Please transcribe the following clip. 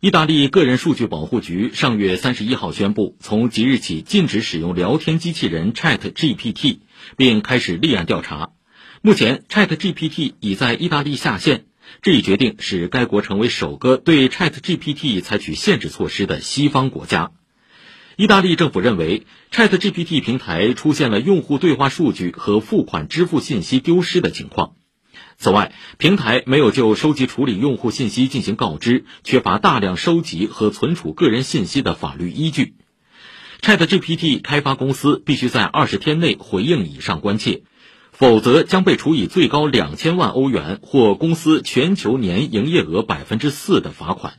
意大利个人数据保护局上月三十一号宣布，从即日起禁止使用聊天机器人 Chat GPT，并开始立案调查。目前，Chat GPT 已在意大利下线。这一决定使该国成为首个对 Chat GPT 采取限制措施的西方国家。意大利政府认为，Chat GPT 平台出现了用户对话数据和付款支付信息丢失的情况。此外，平台没有就收集处理用户信息进行告知，缺乏大量收集和存储个人信息的法律依据。ChatGPT 开发公司必须在二十天内回应以上关切，否则将被处以最高两千万欧元或公司全球年营业额百分之四的罚款。